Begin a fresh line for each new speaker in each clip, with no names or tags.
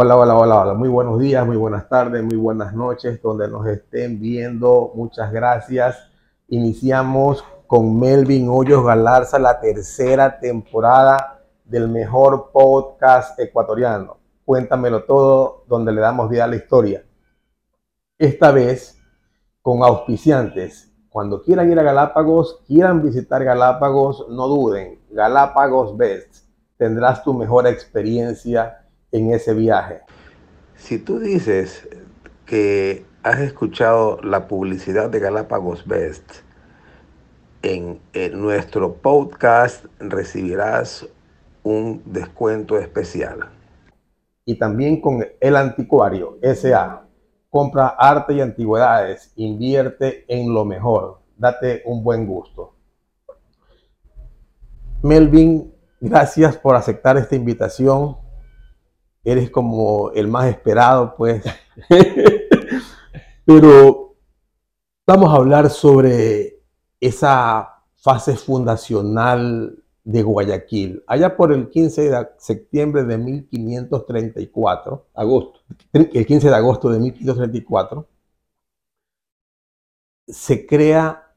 Hola, hola, hola, hola. Muy buenos días, muy buenas tardes, muy buenas noches, donde nos estén viendo. Muchas gracias. Iniciamos con Melvin Hoyos Galarza la tercera temporada del mejor podcast ecuatoriano. Cuéntamelo todo, donde le damos vida a la historia. Esta vez con auspiciantes. Cuando quieran ir a Galápagos, quieran visitar Galápagos, no duden. Galápagos Best. Tendrás tu mejor experiencia en ese viaje. Si tú dices que has escuchado la publicidad de Galápagos Best en, nuestro podcast, recibirás un descuento especial. Y también con El Anticuario SA. Compra arte y antigüedades, invierte en lo mejor, date un buen gusto. Melvin, gracias por aceptar esta invitación eres como el más esperado, pues. Pero vamos a hablar sobre esa fase fundacional de Guayaquil. Allá por el 15 de septiembre de 1534, agosto, el 15 de agosto de 1534, se crea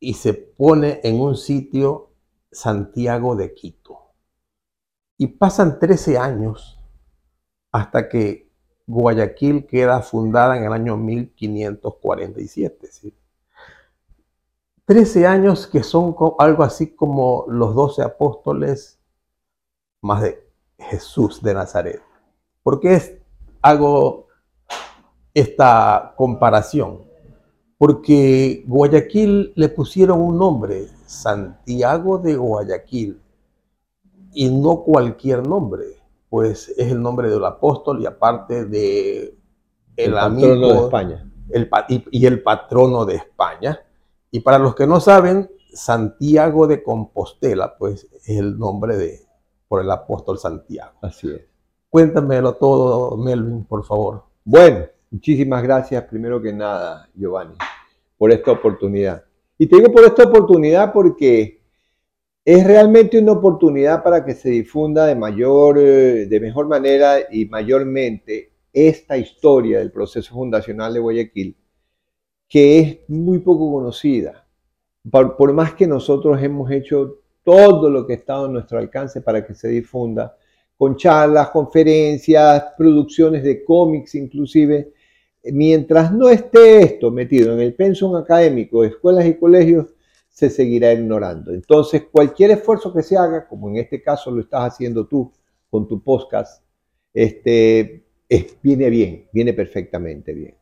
y se pone en un sitio Santiago de Quito. Y pasan 13 años hasta que Guayaquil queda fundada en el año 1547. Trece años que son algo así como los doce apóstoles más de Jesús de Nazaret. ¿Por qué hago esta comparación? Porque Guayaquil le pusieron un nombre, Santiago de Guayaquil, y no cualquier nombre pues es el nombre del apóstol y aparte de el, amigo de España. El, y, el patrono de España. Y para los que no saben, Santiago de Compostela, pues es el nombre de por el apóstol Santiago.
Así es.
Cuéntamelo todo, Melvin, por favor.
Bueno, muchísimas gracias primero que nada, Giovanni, por esta oportunidad. Y te digo por esta oportunidad porque es realmente una oportunidad para que se difunda de mayor, eh, de mejor manera y mayormente esta historia del proceso fundacional de Guayaquil, que es muy poco conocida. Por, más que nosotros hemos hecho todo lo que ha estado en nuestro alcance para que se difunda, con charlas, conferencias, producciones de cómics inclusive, mientras no esté esto metido en el pensum académico de escuelas y colegios, se seguirá ignorando. Entonces, cualquier esfuerzo que se haga, como en este caso lo estás haciendo tú con tu podcast, este, viene bien, viene perfectamente bien.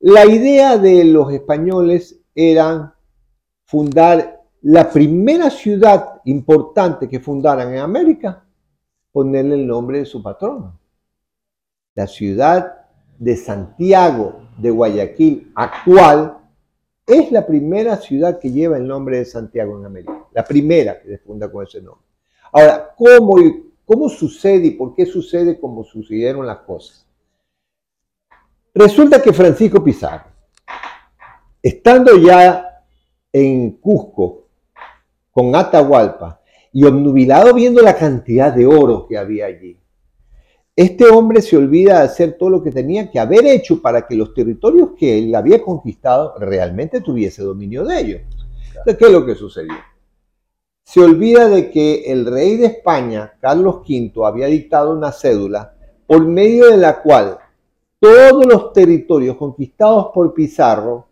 La idea de los españoles era fundar la primera ciudad importante que fundaran en América, ponerle el nombre de su patrono. La ciudad de Santiago de Guayaquil actual es la primera ciudad que lleva el nombre de Santiago en América, la primera que se funda con ese nombre. Ahora, ¿cómo, cómo sucede y por qué sucede como sucedieron las cosas? Resulta que Francisco Pizarro, estando ya en Cusco con Atahualpa y obnubilado viendo la cantidad de oro que había allí, este hombre se olvida de hacer todo lo que tenía que haber hecho para que los territorios que él había conquistado realmente tuviese dominio de ellos. ¿qué es lo que sucedió? Se olvida de que el rey de España, Carlos V, había dictado una cédula por medio de la cual todos los territorios conquistados por Pizarro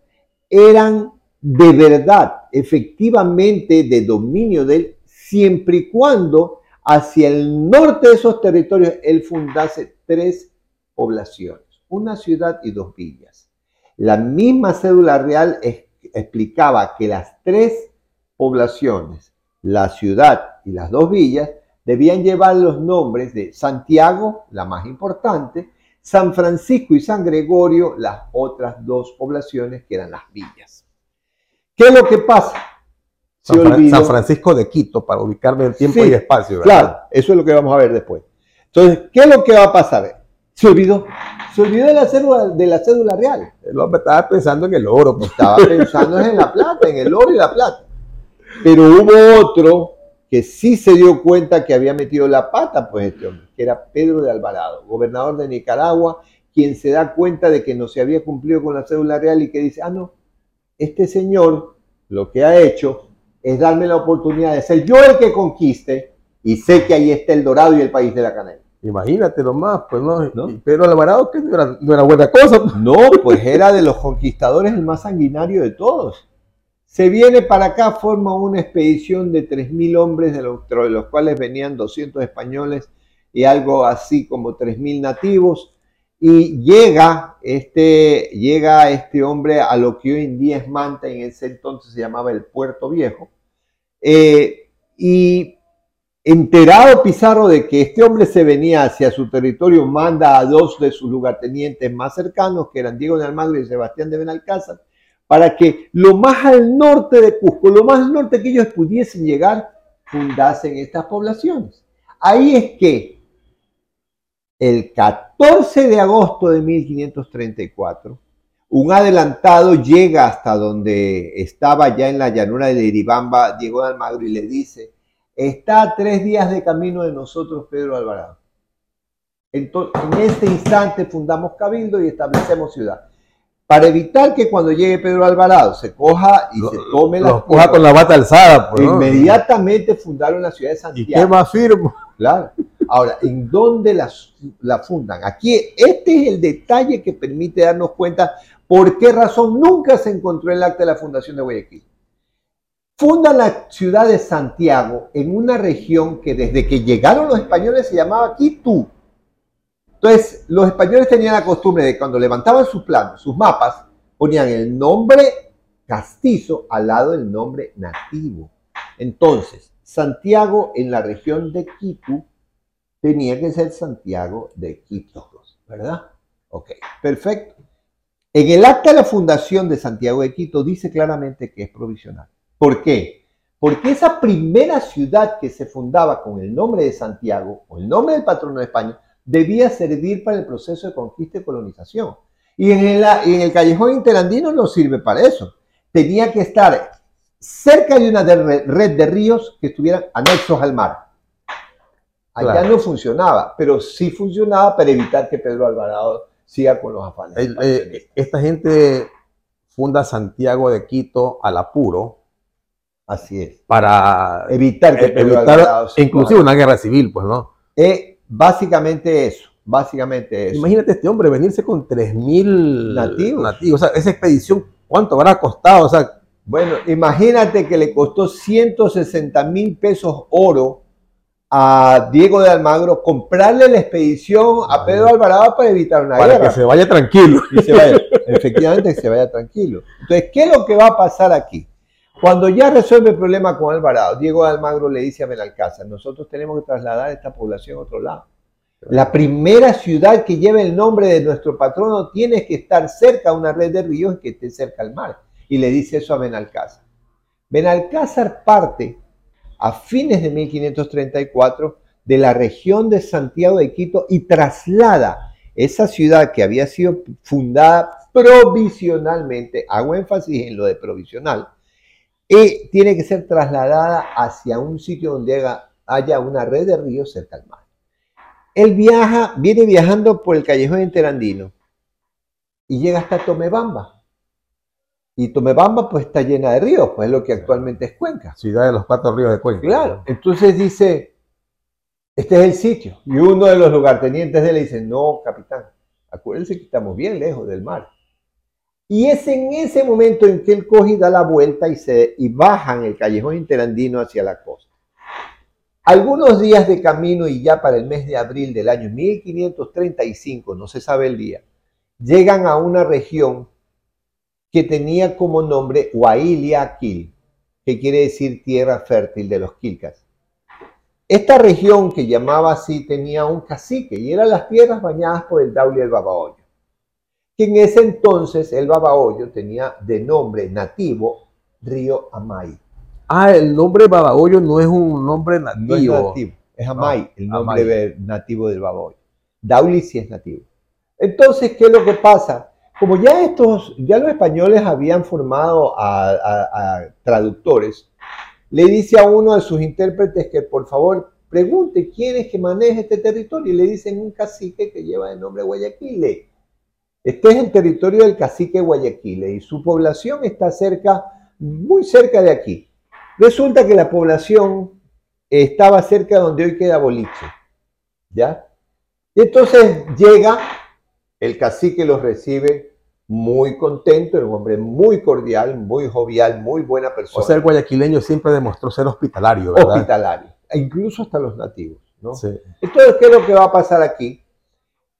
eran de verdad, efectivamente, de dominio de él, siempre y cuando hacia el norte de esos territorios, él fundase tres poblaciones, una ciudad y dos villas. La misma cédula real explicaba que las tres poblaciones, la ciudad y las dos villas, debían llevar los nombres de Santiago, la más importante, San Francisco y San Gregorio, las otras dos poblaciones que eran las villas. ¿Qué es lo que pasa?
San, Francisco de Quito, para ubicarme en tiempo y espacio.
Claro, eso es lo que vamos a ver después. Entonces, ¿qué es lo que va a pasar? Se olvidó. Se olvidó de la cédula, de la cédula real.
El hombre estaba pensando en el oro.
Pues. Estaba pensando en la plata, en el oro y la plata. Pero hubo otro que sí se dio cuenta que había metido la pata, pues este hombre, que era Pedro de Alvarado, gobernador de Nicaragua, quien se da cuenta de que no se había cumplido con la cédula real y que dice, ah, no, este señor lo que ha hecho es darme la oportunidad de ser yo el que conquiste y sé que ahí está el dorado y el país de la canela.
Imagínate nomás, pues no, ¿No? Pedro Alvarado que no era, no era buena cosa.
No, pues era de los conquistadores el más sanguinario de todos. Se viene para acá, forma una expedición de 3.000 hombres, de los, de los cuales venían 200 españoles y algo así como 3.000 nativos. Y llega este, llega este hombre a lo que hoy en día es Manta, en ese entonces se llamaba el Puerto Viejo. Eh, y enterado Pizarro de que este hombre se venía hacia su territorio, manda a dos de sus lugartenientes más cercanos, que eran Diego de Almagro y Sebastián de Benalcázar, para que lo más al norte de Cusco, lo más al norte que ellos pudiesen llegar, fundasen estas poblaciones. Ahí es que el 14 de agosto de 1534, un adelantado llega hasta donde estaba ya en la llanura de Iribamba, Diego de Almagro, y le dice, está a tres días de camino de nosotros Pedro Alvarado. Entonces, en este instante fundamos Cabildo y establecemos ciudad para evitar que cuando llegue Pedro Alvarado se coja y se tome
la coja con la bata alzada.
Pues, inmediatamente fundaron la ciudad de Santiago.
¿Y qué más firmo?
Claro. Ahora, ¿en dónde la, fundan? Aquí, este es el detalle que permite darnos cuenta por qué razón nunca se encontró el acta de la fundación de Guayaquil. Fundan la ciudad de Santiago en una región que desde que llegaron los españoles se llamaba Quito. Entonces, los españoles tenían la costumbre de cuando levantaban sus planos, sus mapas, ponían el nombre castizo al lado del nombre nativo. Entonces, Santiago en la región de Quito tenía que ser Santiago de Quito, ¿verdad? Ok, perfecto. En el acta de la fundación de Santiago de Quito dice claramente que es provisional. ¿Por qué? Porque esa primera ciudad que se fundaba con el nombre de Santiago, o el nombre del patrono de España, debía servir para el proceso de conquista y colonización. Y en en el callejón interandino no sirve para eso. Tenía que estar cerca de una red de ríos que estuvieran anexos al mar. Allá no funcionaba, pero sí funcionaba para evitar que Pedro Alvarado siga con los afanes.
Eh, esta gente funda Santiago de Quito al apuro.
Así es.
Para
evitar que
Pedro Alvarado inclusive una guerra civil, pues, ¿no?
Eh, Básicamente eso, básicamente eso.
Imagínate este hombre venirse con 3.000 nativos. nativos. O sea, esa expedición, ¿cuánto habrá costado? O sea,
bueno, imagínate que le costó 160 mil pesos oro a Diego de Almagro comprarle la expedición a Pedro Alvarado para evitar una
guerra. Para que se vaya tranquilo.
efectivamente, que se vaya tranquilo. Entonces, ¿qué es lo que va a pasar aquí? Cuando ya resuelve el problema con Alvarado, Diego Almagro le dice a Benalcázar, nosotros tenemos que trasladar esta población a otro lado. La primera ciudad que lleva el nombre de nuestro patrono tiene que estar cerca a una red de ríos y que esté cerca al mar. Y le dice eso a Benalcázar. Benalcázar parte a fines de 1534 de la región de Santiago de Quito y traslada esa ciudad que había sido fundada provisionalmente, hago énfasis en lo de provisional, y tiene que ser trasladada hacia un sitio donde haya una red de ríos cerca al mar. Él viaja, viene viajando por el callejón interandino y llega hasta Tomebamba. Y Tomebamba pues está llena de ríos, pues es lo que actualmente es Cuenca.
Ciudad de los cuatro ríos de Cuenca.
Claro, entonces dice, este es el sitio. Y uno de los lugartenientes de él dice, no, capitán, acuérdense que estamos bien lejos del mar. Y es en ese momento en que él coge y da la vuelta y, se, y baja en el callejón interandino hacia la costa. Algunos días de camino y ya para el mes de abril del año 1535, no se sabe el día, llegan a una región que tenía como nombre Huailiaquil, que quiere decir tierra fértil de los Quilcas. Esta región que llamaba así tenía un cacique y eran las tierras bañadas por el Daule y el Babahoyo que en ese entonces el Babahoyo tenía de nombre nativo Río Amay.
Ah, el nombre Babahoyo no es un nombre nativo.
No es nativo, es Amay, el nombre nativo del Babahoyo. Dauli sí es nativo. Entonces, ¿qué es lo que pasa? Como ya estos, ya los españoles habían formado a, traductores, le dice a uno de sus intérpretes que por favor pregunte quién es que maneja este territorio y le dicen un cacique que lleva el nombre Guayaquil. Este es el territorio del cacique Guayaquil y su población está cerca, muy cerca de aquí. Resulta que la población estaba cerca de donde hoy queda Boliche. ¿Ya? Entonces llega, el cacique los recibe muy contento, un hombre muy cordial, muy jovial, muy buena persona.
O sea, el guayaquileño siempre demostró ser hospitalario, ¿verdad?
Hospitalario, e incluso hasta los nativos. ¿no? Entonces, ¿qué es lo que va a pasar aquí?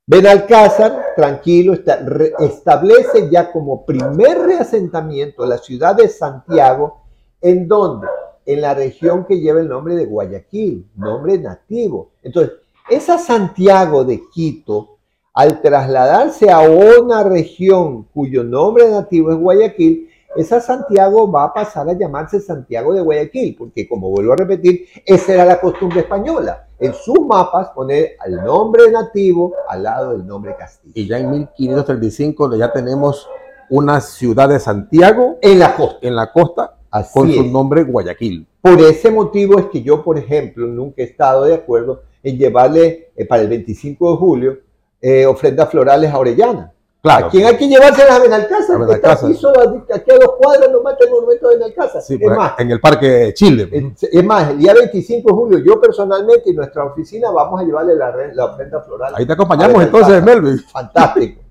Benalcázar, tranquilo, establece ya como primer reasentamiento la ciudad de Santiago, en donde, en la región que lleva el nombre de Guayaquil, nombre nativo. Entonces, esa Santiago de Quito, al trasladarse a una región cuyo nombre nativo es Guayaquil, esa Santiago va a pasar a llamarse Santiago de Guayaquil, porque como vuelvo a repetir, esa era la costumbre española. En sus mapas poner al nombre nativo al lado del nombre castillo.
Y ya en 1535 ya tenemos una ciudad de Santiago
en la costa,
en la costa con su nombre Guayaquil.
Por ese motivo es que yo, por ejemplo, nunca he estado de acuerdo en llevarle eh, para el 25 de julio eh, ofrendas florales a Orellana.
Claro.
¿A quién hay que llevárselas a Benalcázar? A Está aquí, solo, aquí a dos cuadras lo mata el monumento de Benalcázar.
Sí, es pues, más, en el Parque Chile.
Es, más, el día 25 de julio, yo personalmente y nuestra oficina vamos a llevarle la, la ofrenda floral.
Ahí te acompañamos entonces, Melvin.
Fantástico.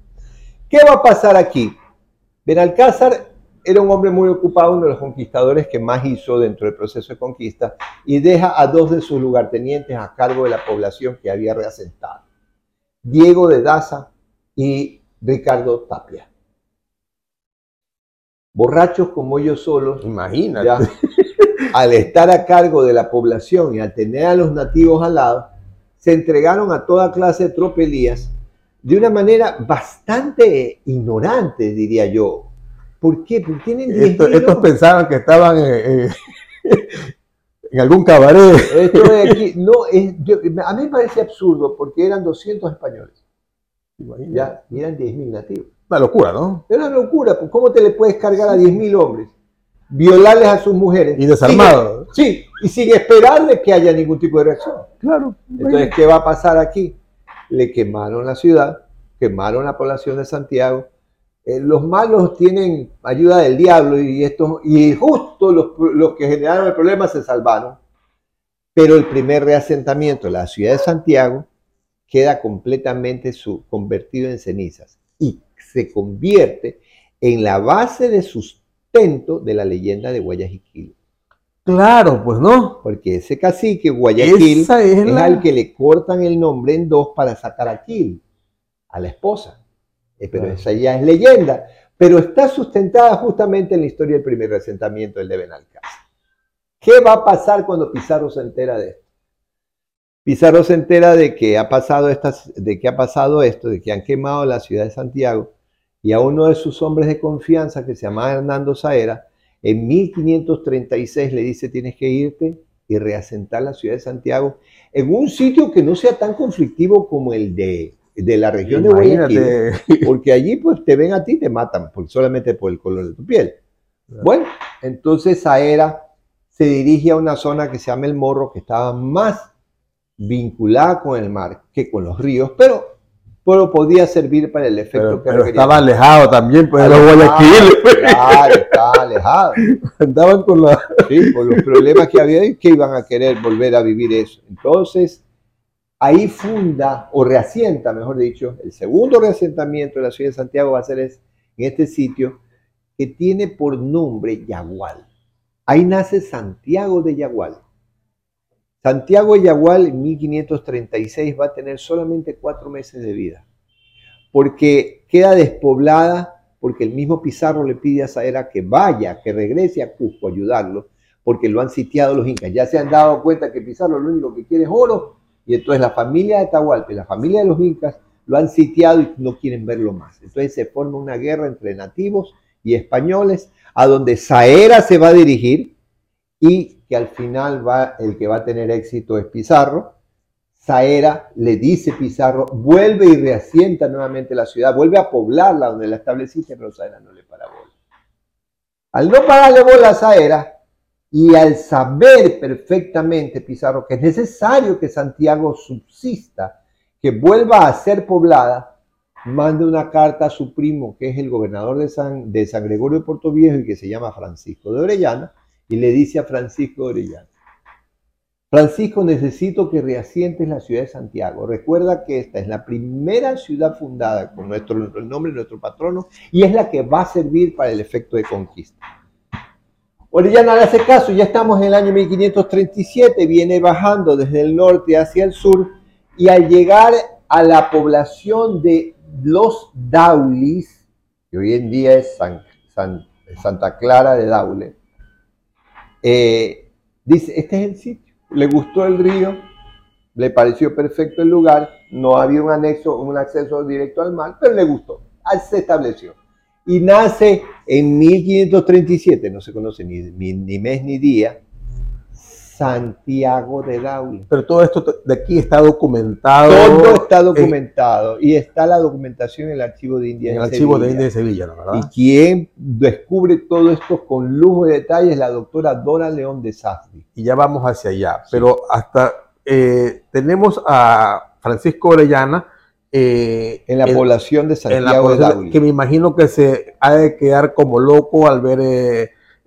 ¿Qué va a pasar aquí? Benalcázar era un hombre muy ocupado, uno de los conquistadores que más hizo dentro del proceso de conquista, y deja a dos de sus lugartenientes a cargo de la población que había reasentado. Diego de Daza y Ricardo Tapia. Borrachos como ellos solos,
imagínate,
al estar a cargo de la población y al tener a los nativos al lado, se entregaron a toda clase de tropelías de una manera bastante ignorante, diría yo, ¿Por qué? Porque tienen
Estos pensaban que estaban en algún cabaret.
Esto de aquí, no, a mí me parece absurdo porque eran 200 españoles. Ya, y eran 10.000 nativos.
Una locura, ¿no?
Es una locura. Pues, ¿Cómo te le puedes cargar a 10.000 hombres? Violarles a sus mujeres.
Y desarmados.
sí, y sin esperarle que haya ningún tipo de reacción.
Claro.
Entonces, ¿qué va a pasar aquí? Le quemaron la ciudad, quemaron la población de Santiago, eh, los malos tienen ayuda del diablo y, estos, y justo los, que generaron el problema se salvaron. Pero el primer reasentamiento la ciudad de Santiago queda completamente su, convertido en cenizas y se convierte en la base de sustento de la leyenda de Guayaquil.
Claro, pues no.
Porque ese cacique Guayaquil es, al que le cortan el nombre en dos para sacar a Quil, a la esposa. Eh, pero esa ya es leyenda, pero está sustentada justamente en la historia del primer asentamiento del de Benalcázar. ¿Qué va a pasar cuando Pizarro se entera de esto? Pizarro se entera de que ha pasado, estas, de que ha pasado esto, de que han quemado la ciudad de Santiago, y a uno de sus hombres de confianza, que se llama Hernando Saera, en 1536 le dice, tienes que irte y reasentar la ciudad de Santiago en un sitio que no sea tan conflictivo como el de de la región de Guayaquil, porque allí pues te ven a ti y te matan, solamente por el color de tu piel. Bueno, entonces Saera se dirige a una zona que se llama El Morro, que estaba más vinculada con el mar que con los ríos, pero, pero podía servir para el efecto
que Pero estaba alejado también pues, los Guayaquil.
Claro, estaba alejado.
Andaban con, la...
sí, por los problemas que había y que iban a querer volver a vivir eso. Entonces, ahí funda o reasienta, mejor dicho, el segundo reasentamiento de la ciudad de Santiago va a ser en este sitio que tiene por nombre Yagual. Ahí nace Santiago de Yagual. Santiago de Yagual en 1536 va a tener solamente cuatro meses de vida, porque queda despoblada, porque el mismo Pizarro le pide a Saera que vaya, que regrese a Cusco a ayudarlo, porque lo han sitiado los incas. Ya se han dado cuenta que Pizarro lo único que quiere es oro y entonces la familia de Tahualpa y la familia de los incas lo han sitiado y no quieren verlo más. Entonces se forma una guerra entre nativos y españoles, a donde Saera se va a dirigir y que al final va, el que va a tener éxito es Pizarro. Saera le dice Pizarro, vuelve y reasienta nuevamente la ciudad, vuelve a poblarla donde la estableciste, pero Saera no le para bola. Al no pararle bola a Saera, Y al saber perfectamente, Pizarro, que es necesario que Santiago subsista, que vuelva a ser poblada, manda una carta a su primo, que es el gobernador de San, de San Gregorio de Puerto Viejo y que se llama Francisco de Orellana, y le dice a Francisco de Orellana, Francisco, necesito que reasientes la ciudad de Santiago. Recuerda que esta es la primera ciudad fundada con nuestro nombre nuestro patrono y es la que va a servir para el efecto de conquista. Orellana le hace caso, ya estamos en el año 1537, viene bajando desde el norte hacia el sur y al llegar a la población de los Daulis, que hoy en día es Santa Clara de Daule, eh, dice, este es el sitio le gustó el río, le pareció perfecto el lugar, no había un anexo, un acceso directo al mar, pero le gustó, se estableció. Y nace en 1537, no se conoce ni, ni, mes ni día, Santiago de Daule.
Pero todo esto de aquí está documentado.
Todo está documentado y está la documentación en el archivo de India.
En el archivo de India de Sevilla, ¿verdad?
Y quien descubre todo esto con lujo de detalles es la doctora Dora León de Sassi.
Y ya vamos hacia allá. Pero hasta eh, tenemos a Francisco Orellana.
Eh, en la población de Santiago de Daule.
Que me imagino que se ha de quedar como loco al ver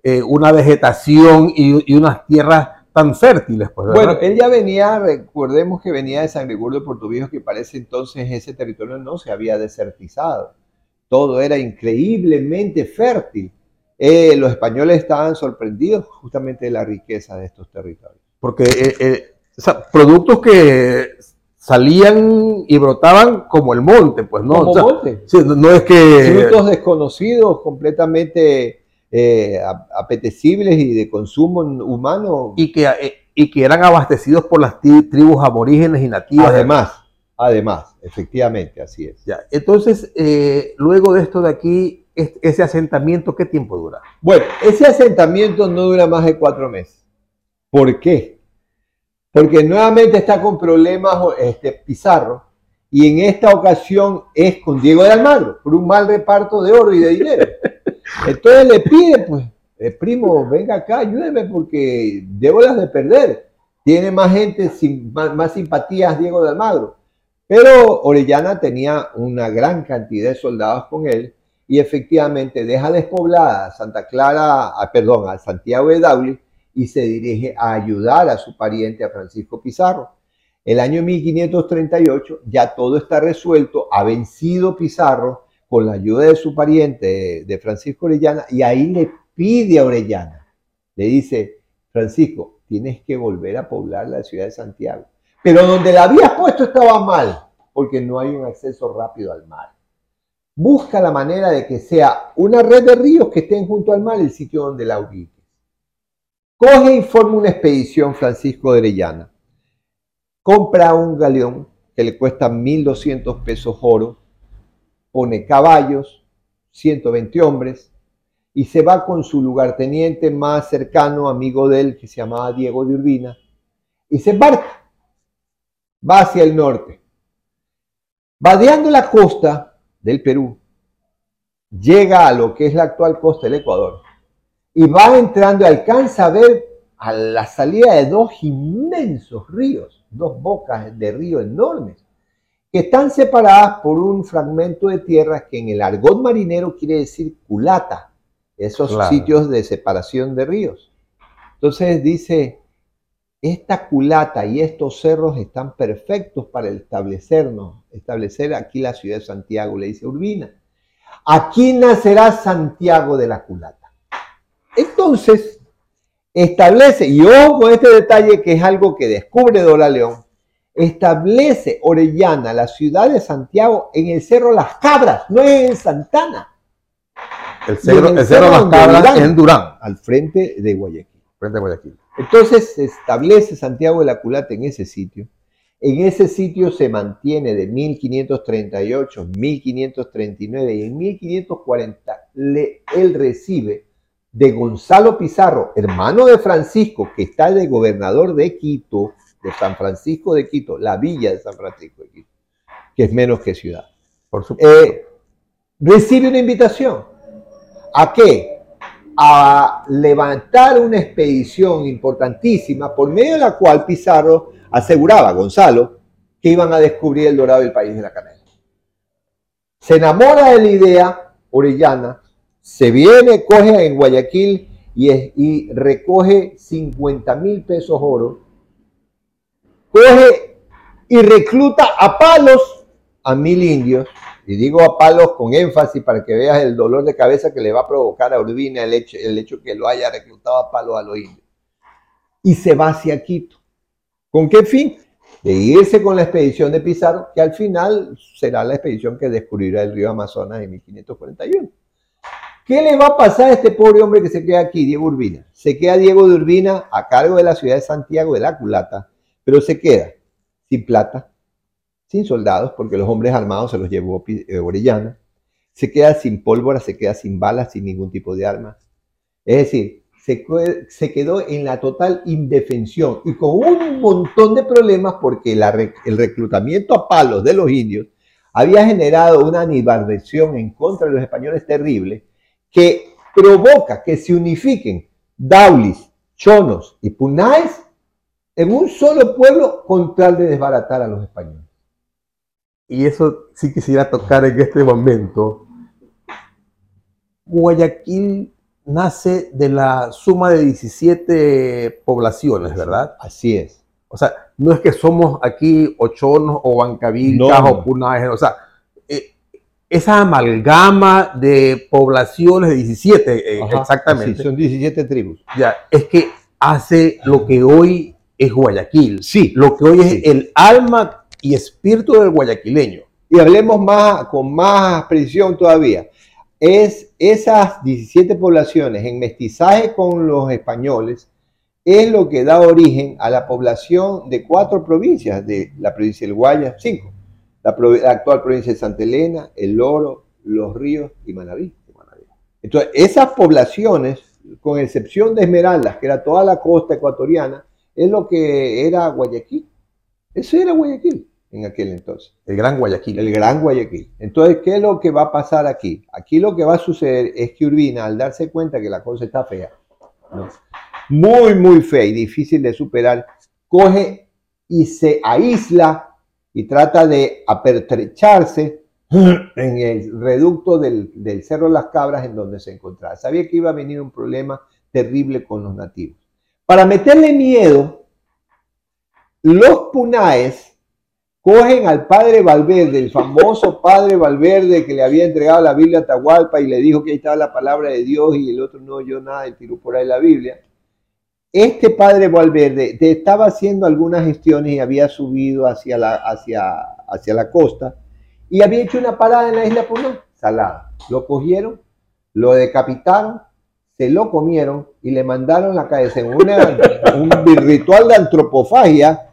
eh, una vegetación y, y unas tierras tan fértiles. Pues,
bueno, él ya venía, recordemos que venía de San Gregorio de Puerto Viejo, que parece entonces ese territorio no se había desertizado. Todo era increíblemente fértil. Eh, los españoles estaban sorprendidos justamente de la riqueza de estos territorios.
Porque eh, eh, productos que salían y brotaban como el monte, pues no.
Como monte.
no es que.
Frutos desconocidos, completamente eh, apetecibles y de consumo humano.
Y que, eh, y que eran abastecidos por las tribus aborígenes y nativas.
Además, además, efectivamente, así es.
Ya. Entonces, eh, luego de esto de aquí, ese asentamiento, ¿qué tiempo dura?
Bueno, ese asentamiento no dura más de cuatro meses. ¿Por qué? Porque nuevamente está con problemas este, Pizarro y en esta ocasión es con Diego de Almagro por un mal reparto de oro y de dinero. Entonces le pide, pues, el primo, venga acá, ayúdeme porque debo las de perder. Tiene más gente, más, simpatías Diego de Almagro. Pero Orellana tenía una gran cantidad de soldados con él y efectivamente deja despoblada a Santa Clara, a, perdón, a Santiago de Daule y se dirige a ayudar a su pariente, a Francisco Pizarro. El año 1538 ya todo está resuelto, ha vencido Pizarro, con la ayuda de su pariente, de Francisco Orellana, y ahí le pide a Orellana, le dice, Francisco, tienes que volver a poblar la ciudad de Santiago. Pero donde la habías puesto estaba mal, porque no hay un acceso rápido al mar. Busca la manera de que sea una red de ríos que estén junto al mar el sitio donde la ubiques. Coge y forma una expedición Francisco de Orellana. Compra un galeón que le cuesta 1.200 pesos oro pone caballos, 120 hombres, y se va con su lugarteniente más cercano, amigo de él, que se llamaba Diego de Urbina, y se embarca. Va hacia el norte. Vadeando la costa del Perú, llega a lo que es la actual costa del Ecuador, y va entrando y alcanza a ver a la salida de dos inmensos ríos, dos bocas de río enormes, que están separadas por un fragmento de tierra que en el argot marinero quiere decir culata, esos sitios de separación de ríos. Entonces dice, esta culata y estos cerros están perfectos para establecernos, establecer aquí la ciudad de Santiago, le dice Urbina. Aquí nacerá Santiago de la culata. Entonces, establece, y ojo con este detalle que es algo que descubre Dora León, establece Orellana la ciudad de Santiago en el Cerro Las Cabras, no es en Santana.
El Cerro, el cerro, Las Cabras en Durán.
Al frente de Guayaquil.
Frente Guayaquil.
Entonces se establece Santiago de la Culata en ese sitio. En ese sitio se mantiene de 1538, 1539 y en 1540 le, él recibe de Gonzalo Pizarro, hermano de Francisco, que está de gobernador de Quito, de San Francisco de Quito, la villa de San Francisco de Quito, que es menos que ciudad.
Por supuesto. Eh,
recibe una invitación. ¿A qué? a levantar una expedición importantísima por medio de la cual Pizarro aseguraba a Gonzalo que iban a descubrir el dorado del país de la canela. Se enamora de la idea orellana, se viene, coge en Guayaquil y, recoge 50 mil pesos oro, coge y recluta a palos a mil indios, y digo a palos con énfasis para que veas el dolor de cabeza que le va a provocar a Urbina el hecho, el hecho que lo haya reclutado a palos a los indios. Y se va hacia Quito. ¿Con qué fin? De irse con la expedición de Pizarro, que al final será la expedición que descubrirá el río Amazonas en 1541. ¿Qué le va a pasar a este pobre hombre que se queda aquí, Diego Urbina? Se queda Diego de Urbina a cargo de la ciudad de Santiago de la Culata, pero se queda sin plata, sin soldados, porque los hombres armados se los llevó eh, Orellana, se queda sin pólvora, se queda sin balas, sin ningún tipo de arma. Es decir, se, se quedó en la total indefensión y con un montón de problemas porque el reclutamiento a palos de los indios había generado una animadversión en contra de los españoles terrible que provoca que se unifiquen Daulis, Chonos y Punáes en un solo pueblo con tal de desbaratar a los españoles.
Y eso sí quisiera tocar en este momento. Guayaquil nace de la suma de 17 poblaciones, ¿verdad?
Así es.
O sea, no es que somos aquí Ochonos o Bancavilcas o Punajes, o sea, esa amalgama de poblaciones de 17, eh, exactamente.
Sí, son 17 tribus.
Ya, es que hace lo que hoy es Guayaquil.
Sí.
Lo que hoy es el alma y espíritu del guayaquileño.
Y hablemos más, con más precisión todavía. Es esas 17 poblaciones en mestizaje con los españoles es lo que da origen a la población de cuatro provincias, de la provincia del Guaya, cinco, la, actual provincia de Santa Elena, El Oro, Los Ríos y Manaví. Entonces, esas poblaciones, con excepción de Esmeraldas, que era toda la costa ecuatoriana, es lo que era Guayaquil. Eso era Guayaquil en aquel entonces.
El Gran Guayaquil.
El Gran Guayaquil. Entonces, ¿qué es lo que va a pasar aquí? Aquí lo que va a suceder es que Urbina, al darse cuenta que la cosa está fea, muy, muy fea y difícil de superar, coge y se aísla y trata de apertrecharse en el reducto del, del Cerro Las Cabras en donde se encontraba. Sabía que iba a venir un problema terrible con los nativos. Para meterle miedo, los punaes cogen al padre Valverde, el famoso padre Valverde que le había entregado la Biblia a Atahualpa y le dijo que ahí estaba la palabra de Dios y el otro no oyó nada y tiró por ahí la Biblia. Este padre Valverde estaba haciendo algunas gestiones y había subido hacia la, hacia, hacia la costa y había hecho una parada en la isla Puná, salada. Lo cogieron, lo decapitaron se lo comieron y le mandaron la cabeza en un ritual de antropofagia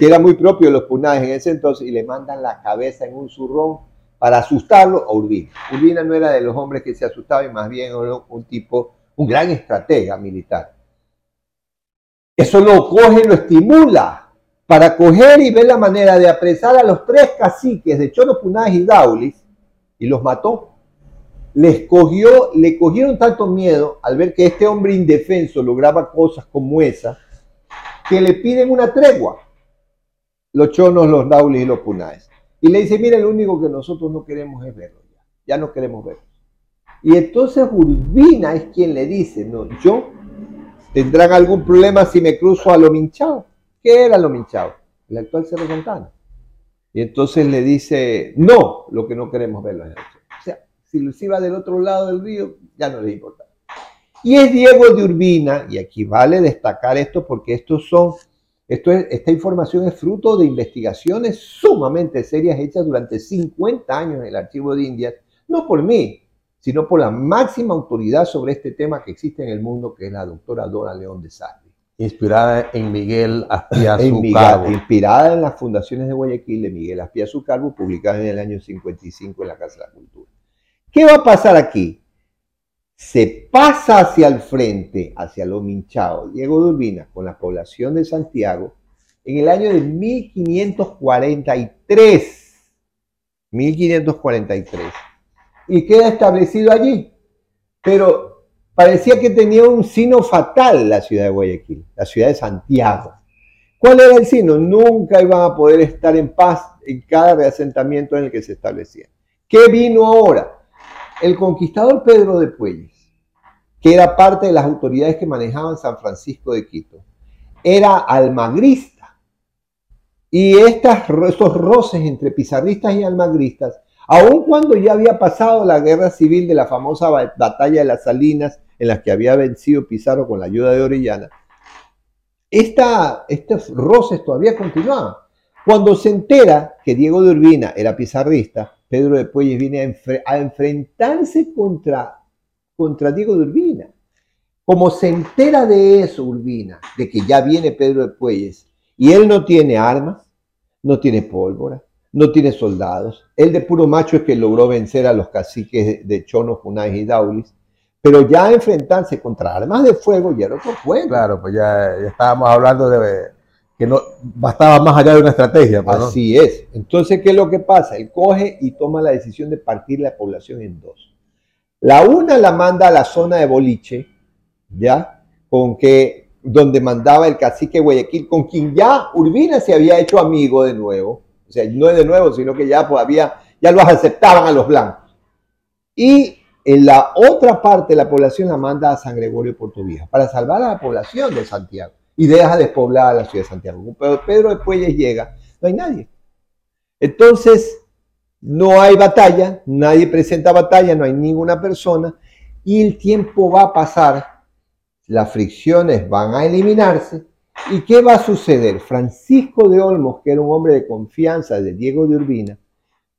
que era muy propio de los punajes en ese entonces y le mandan la cabeza en un zurrón para asustarlo a Urbina. Urbina no era de los hombres que se asustaba y más bien era un tipo, un gran estratega militar. Eso lo coge lo estimula para coger y ver la manera de apresar a los tres caciques de Choro Punaj y Daulis y los mató les cogió, le cogieron tanto miedo al ver que este hombre indefenso lograba cosas como esa, que le piden una tregua. Los chonos, los daulis y los punaes. Y le dice, mira, lo único que nosotros no queremos es verlo ya. Ya no queremos verlo. Y entonces Urbina es quien le dice, no, yo tendrán algún problema si me cruzo a lo minchado. ¿Qué era lo minchado? El actual Cerro Santana. Y entonces le dice, no, lo que no queremos verlo es eso si los iba del otro lado del río, ya no les importa. Y es Diego de Urbina, y aquí vale destacar esto porque estos son, esto esta información es fruto de investigaciones sumamente serias hechas durante 50 años en el Archivo de Indias, no por mí, sino por la máxima autoridad sobre este tema que existe en el mundo, que es la doctora Dora León de Sarri.
Inspirada en Miguel Aspiazu Carbo.
Inspirada en las fundaciones de Guayaquil de Miguel Aspiazu Carbo, publicada en el año 55 en la Casa de la Cultura. ¿Qué va a pasar aquí? Se pasa hacia el frente, hacia lo minchado, Diego de Urbina, con la población de Santiago, en el año de 1543. 1543. Y queda establecido allí. Pero parecía que tenía un sino fatal la ciudad de Guayaquil, la ciudad de Santiago. ¿Cuál era el sino? Nunca iban a poder estar en paz en cada reasentamiento en el que se establecía. ¿Qué vino ahora? El conquistador Pedro de Puelles, que era parte de las autoridades que manejaban San Francisco de Quito, era almagrista. Y estas, estos roces entre pizarristas y almagristas, aun cuando ya había pasado la guerra civil de la famosa batalla de las Salinas, en la que había vencido Pizarro con la ayuda de Orellana, esta, estos roces todavía continuaban. Cuando se entera que Diego de Urbina era pizarrista, Pedro de Puelles viene a, enfrentarse contra, contra Diego de Urbina. Como se entera de eso Urbina, de que ya viene Pedro de Puelles, y él no tiene armas, no tiene pólvora, no tiene soldados, él de puro macho es que logró vencer a los caciques de Chono, Funay y Daulis, pero ya enfrentarse contra armas de fuego ya era otro juego.
Claro, pues ya, estábamos hablando de que no bastaba más allá de una estrategia.
Pues, Así es. Entonces, ¿qué es lo que pasa? Él coge y toma la decisión de partir la población en dos. La una la manda a la zona de Boliche, ¿ya? Con que, donde mandaba el cacique Guayaquil, con quien ya Urbina se había hecho amigo de nuevo. O sea, no es de nuevo, sino que ya pues, había, ya los aceptaban a los blancos. Y en la otra parte de la población la manda a San Gregorio de Portovieja para salvar a la población de Santiago y deja despoblada la ciudad de Santiago. Pero Pedro después llega, no hay nadie. Entonces, no hay batalla, nadie presenta batalla, no hay ninguna persona y el tiempo va a pasar, las fricciones van a eliminarse. ¿Y qué va a suceder? Francisco de Olmos, que era un hombre de confianza de Diego de Urbina,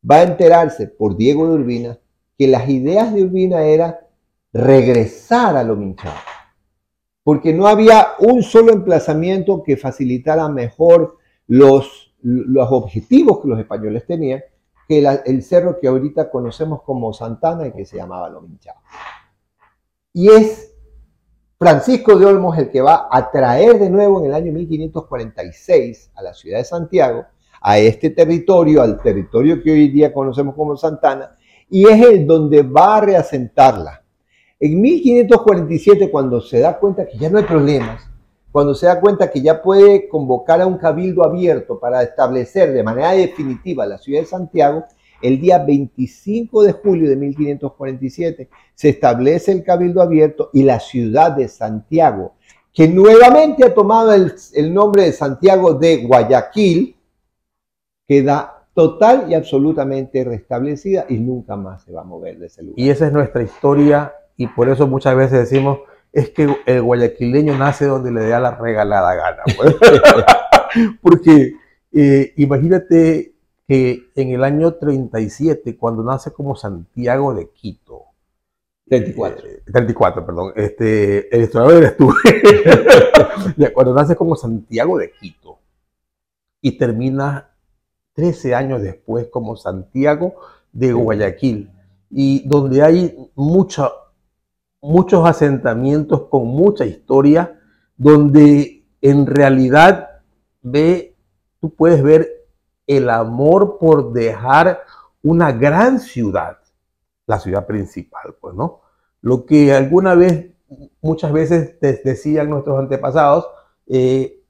va a enterarse por Diego de Urbina que las ideas de Urbina era regresar a lo minchado, porque no había un solo emplazamiento que facilitara mejor los, los objetivos que los españoles tenían que el cerro que ahorita conocemos como Santana y que se llamaba Lo Minchado. Y es Francisco de Olmos el que va a traer de nuevo en el año 1546 a la ciudad de Santiago, a este territorio, al territorio que hoy día conocemos como Santana, y es el donde va a reasentarla. En 1547, cuando se da cuenta que ya no hay problemas, cuando se da cuenta que ya puede convocar a un cabildo abierto para establecer de manera definitiva la ciudad de Santiago, el día 25 de julio de 1547 se establece el cabildo abierto y la ciudad de Santiago, que nuevamente ha tomado el, el nombre de Santiago de Guayaquil, queda total y absolutamente restablecida y nunca más se va a mover de ese lugar.
Y esa es nuestra historia y por eso muchas veces decimos, es que el guayaquileño nace donde le da la regalada gana. Pues. Porque eh, imagínate que en el año 37, cuando nace como Santiago de Quito,
34.
34, eh, perdón. Este, el historiador eres tú. cuando nace como Santiago de Quito y termina 13 años después como Santiago de Guayaquil, y donde hay muchos asentamientos con mucha historia, donde en realidad ve, tú puedes ver el amor por dejar una gran ciudad, la ciudad principal, pues, ¿no? Lo que alguna vez, muchas veces decían nuestros antepasados, eh,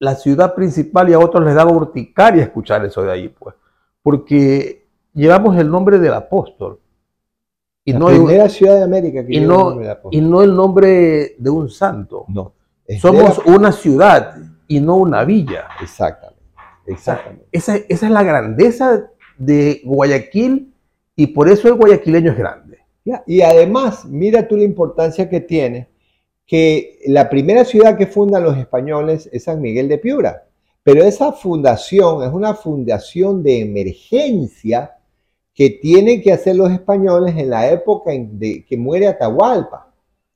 la ciudad principal y a otros les daba urticaria escuchar eso de ahí, pues, porque llevamos el nombre del apóstol.
Y la no primera ciudad de América
que y no, el y no el nombre de un santo.
No.
Somos una ciudad y no una villa.
Exactamente. Exactamente.
Esa, esa es la grandeza de Guayaquil y por eso el guayaquileño es grande.
Y además, mira tú la importancia que tiene que la primera ciudad que fundan los españoles es San Miguel de Piura, pero esa fundación es una fundación de emergencia que tienen que hacer los españoles en la época en de, que muere Atahualpa,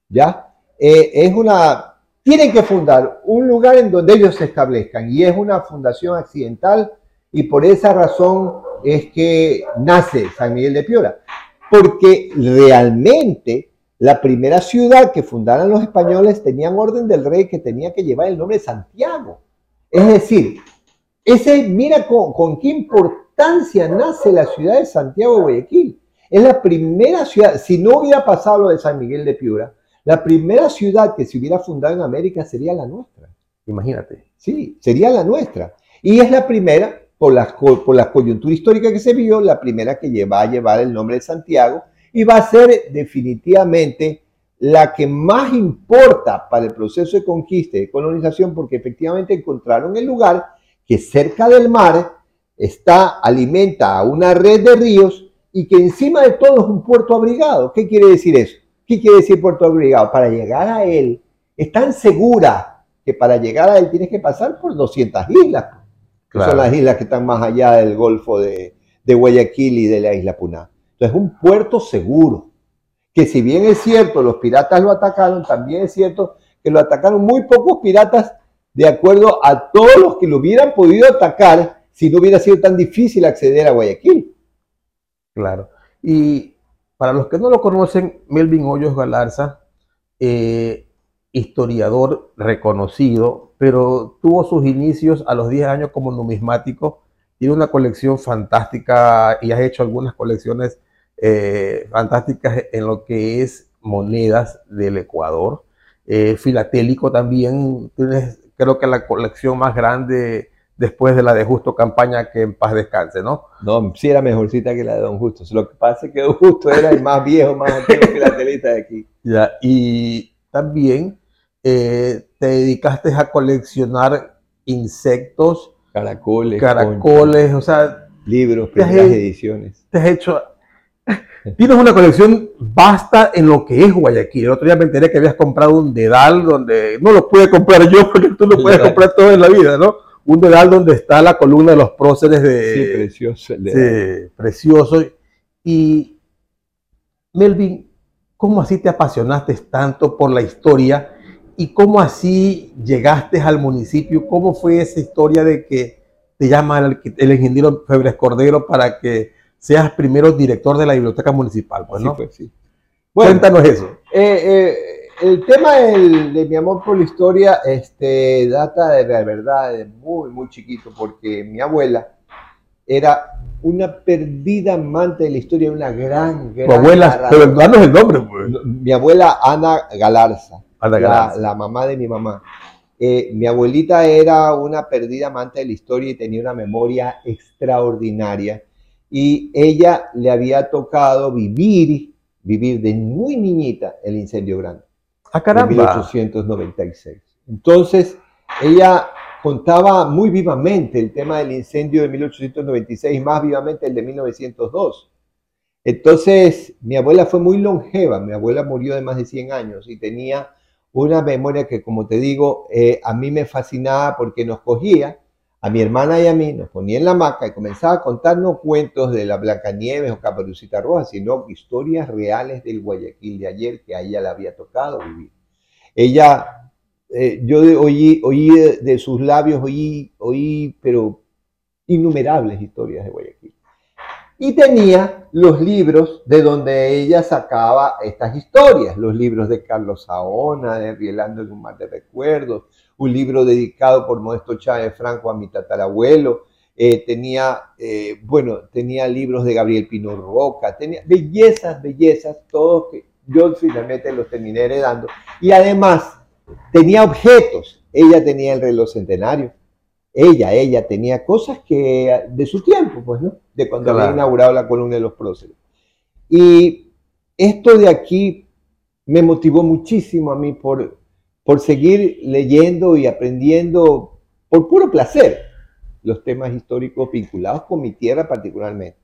¿ya? Eh, es una, tienen que fundar un lugar en donde ellos se establezcan y es una fundación accidental y por esa razón es que nace San Miguel de Piura, porque realmente la primera ciudad que fundaron los españoles tenían orden del rey que tenía que llevar el nombre de Santiago. Es decir, ese, mira con, qué importancia nace la ciudad de Santiago de Guayaquil. Es la primera ciudad, si no hubiera pasado lo de San Miguel de Piura, la primera ciudad que se hubiera fundado en América sería la nuestra.
Imagínate.
Sí, sería la nuestra. Y es la primera, por la, por la coyuntura histórica que se vio, la primera que va a llevar el nombre de Santiago y va a ser definitivamente la que más importa para el proceso de conquista y de colonización porque efectivamente encontraron el lugar que cerca del mar está, alimenta a una red de ríos y que encima de todo es un puerto abrigado. ¿Qué quiere decir eso? ¿Qué quiere decir puerto abrigado? Para llegar a él es tan segura que para llegar a él tienes que pasar por 200 islas. son las islas que están más allá del Golfo de, de Guayaquil y de la isla Puná. Entonces es un puerto seguro. Que si bien es cierto, los piratas lo atacaron, también es cierto que lo atacaron muy pocos piratas de acuerdo a todos los que lo hubieran podido atacar si no hubiera sido tan difícil acceder a Guayaquil.
Claro. Y para los que no lo conocen, Melvin Hoyos Galarza, eh, historiador reconocido, pero tuvo sus inicios a los 10 años como numismático. Tiene una colección fantástica y has hecho algunas colecciones eh, fantásticas en lo que es monedas del Ecuador. Eh, filatélico también, tienes creo que la colección más grande después de la de Justo Campaña que en paz descanse, ¿no?
No, sí era mejorcita que la de Don Justo. Lo que pasa es que Don Justo era el más viejo, más antiguo que la telita de aquí.
Ya, y también eh, te dedicaste a coleccionar insectos,
caracoles,
caracoles, o sea,
libros, primeras ediciones.
Te has hecho Tienes una colección vasta en lo que es Guayaquil. El otro día me enteré que habías comprado un dedal donde no lo pude comprar yo porque tú lo puedes comprar todo en la vida, ¿no? Un dedal donde está la columna de los próceres de...
Sí, precioso.
sí, precioso. Y Melvin, ¿cómo así te apasionaste tanto por la historia? ¿Y cómo así llegaste al municipio? ¿Cómo fue esa historia de que te llama el, el ingeniero Febres Cordero para que seas primero director de la biblioteca municipal?
Pues,
sí,
pues, sí.
Cuéntanos eso.
Eh, eh, el tema de mi amor por la historia este, data de la verdad de muy, muy chiquito, porque mi abuela era una perdida amante de la historia, una gran, gran.
Tu abuela, pero danos el nombre, pues.
Mi abuela Ana Galarza, La, mamá de mi mamá. Eh, mi abuelita era una perdida amante de la historia y tenía una memoria extraordinaria. Y ella le había tocado vivir, vivir de muy niñita el incendio grande.
Ah, caramba.
1896. Entonces, ella contaba muy vivamente el tema del incendio de 1896, más vivamente el de 1902. Entonces, mi abuela fue muy longeva, mi abuela murió de más de 100 años y tenía una memoria que, como te digo, eh, a mí me fascinaba porque nos cogía, a mi hermana y a mí, nos ponía en la hamaca y comenzaba a contarnos cuentos de la Blancanieves o Caperucita Roja, sino historias reales del Guayaquil de ayer que a ella le había tocado vivir. Ella, eh, yo oí, oí de, sus labios, oí, oí, pero innumerables historias de Guayaquil. Y tenía los libros de donde ella sacaba estas historias, los libros de Carlos Saona, de Rielando en un mar de recuerdos, un libro dedicado por Modesto Chávez Franco a mi tatarabuelo, eh, tenía, eh, bueno, tenía libros de Gabriel Pino Roca, tenía bellezas, bellezas, todos que yo finalmente los terminé heredando. Y además tenía objetos, ella tenía el reloj centenario, ella, ella tenía cosas que de su tiempo, pues, ¿no? De cuando había inaugurado la columna de los próceres. Y esto de aquí me motivó muchísimo a mí por por seguir leyendo y aprendiendo por puro placer los temas históricos vinculados con mi tierra particularmente.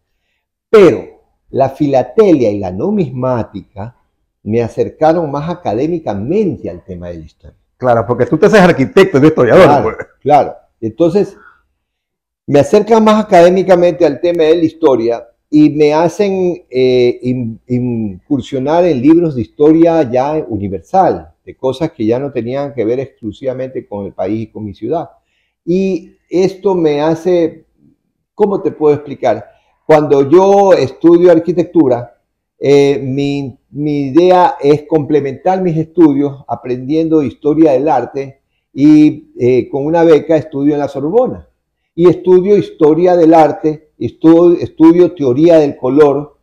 Pero la filatelia y la numismática me acercaron más académicamente al tema de la historia.
Claro, porque tú te haces arquitecto, de historiador.
Claro, pues. claro. Entonces, me acercan más académicamente al tema de la historia y me hacen eh, incursionar en libros de historia ya universal, de cosas que ya no tenían que ver exclusivamente con el país y con mi ciudad. Y esto me hace, ¿cómo te puedo explicar? Cuando yo estudio arquitectura, eh, mi, idea es complementar mis estudios aprendiendo historia del arte y eh, con una beca estudio en la Sorbona. Y estudio historia del arte, estudio, estudio teoría del color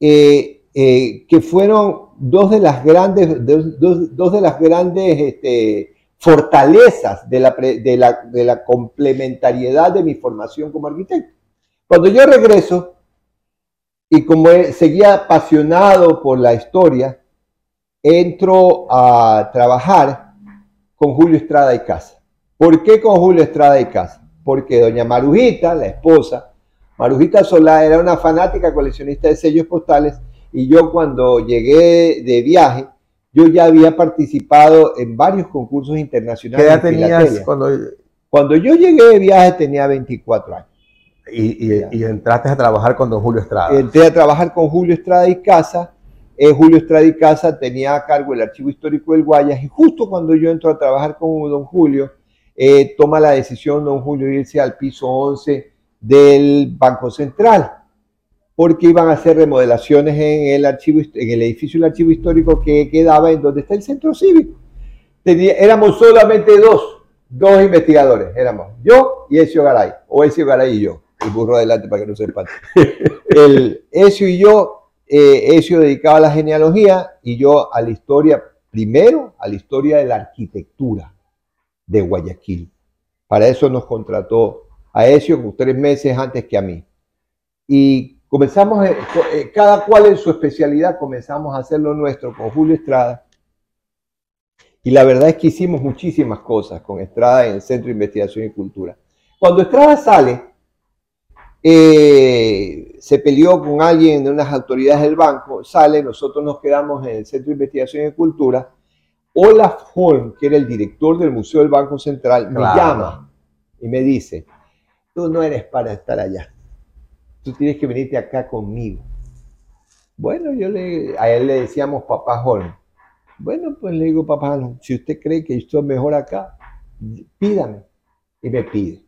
eh, eh, que fueron dos de las grandes, dos, de las grandes este, fortalezas de la, de, la, de la complementariedad de mi formación como arquitecto. Cuando yo regreso, y como seguía apasionado por la historia, entro a trabajar con Julio Estrada y Casa. ¿Por qué con Julio Estrada y Casa? Porque doña Marujita, la esposa, Marujita Solá era una fanática coleccionista de sellos postales y yo cuando llegué de viaje, yo ya había participado en varios concursos internacionales.
¿Qué edad tenías cuando...
Cuando yo llegué de viaje tenía 24 años.
Y, y, entraste a trabajar con don Julio Estrada.
Entré a trabajar con Julio Estrada y Casa. Eh, Julio Estrada y Casa tenía a cargo el Archivo Histórico del Guayas y justo cuando yo entro a trabajar con don Julio, eh, toma la decisión don Julio irse al piso 11 del Banco Central, porque iban a hacer remodelaciones en el, archivo, en el edificio del Archivo Histórico que quedaba en donde está el Centro Cívico. éramos solamente dos, dos investigadores, éramos yo y Ezio Garay, o Ezio Garay y yo, el burro adelante para que no sepan. El Ezio y yo, eh, Ezio dedicaba a la genealogía y yo a la historia, primero a la historia de la arquitectura de Guayaquil. Para eso nos contrató a Ezio tres meses antes que a mí. Y comenzamos, eh, eh, cada cual en su especialidad, comenzamos a hacer lo nuestro con Julio Estrada. Y la verdad es que hicimos muchísimas cosas con Estrada en el Centro de Investigación y Cultura. Cuando Estrada sale, eh, se peleó con alguien de unas autoridades del banco, sale, nosotros nos quedamos en el Centro de Investigación y Cultura. Olaf Holm, que era el director del Museo del Banco Central, me llama y me dice, tú no eres para estar allá. Tú tienes que venirte acá conmigo. Bueno, yo le, a él le decíamos papá. Bueno, pues le digo, papá, si usted cree que estoy mejor acá, pídame. Y me pide.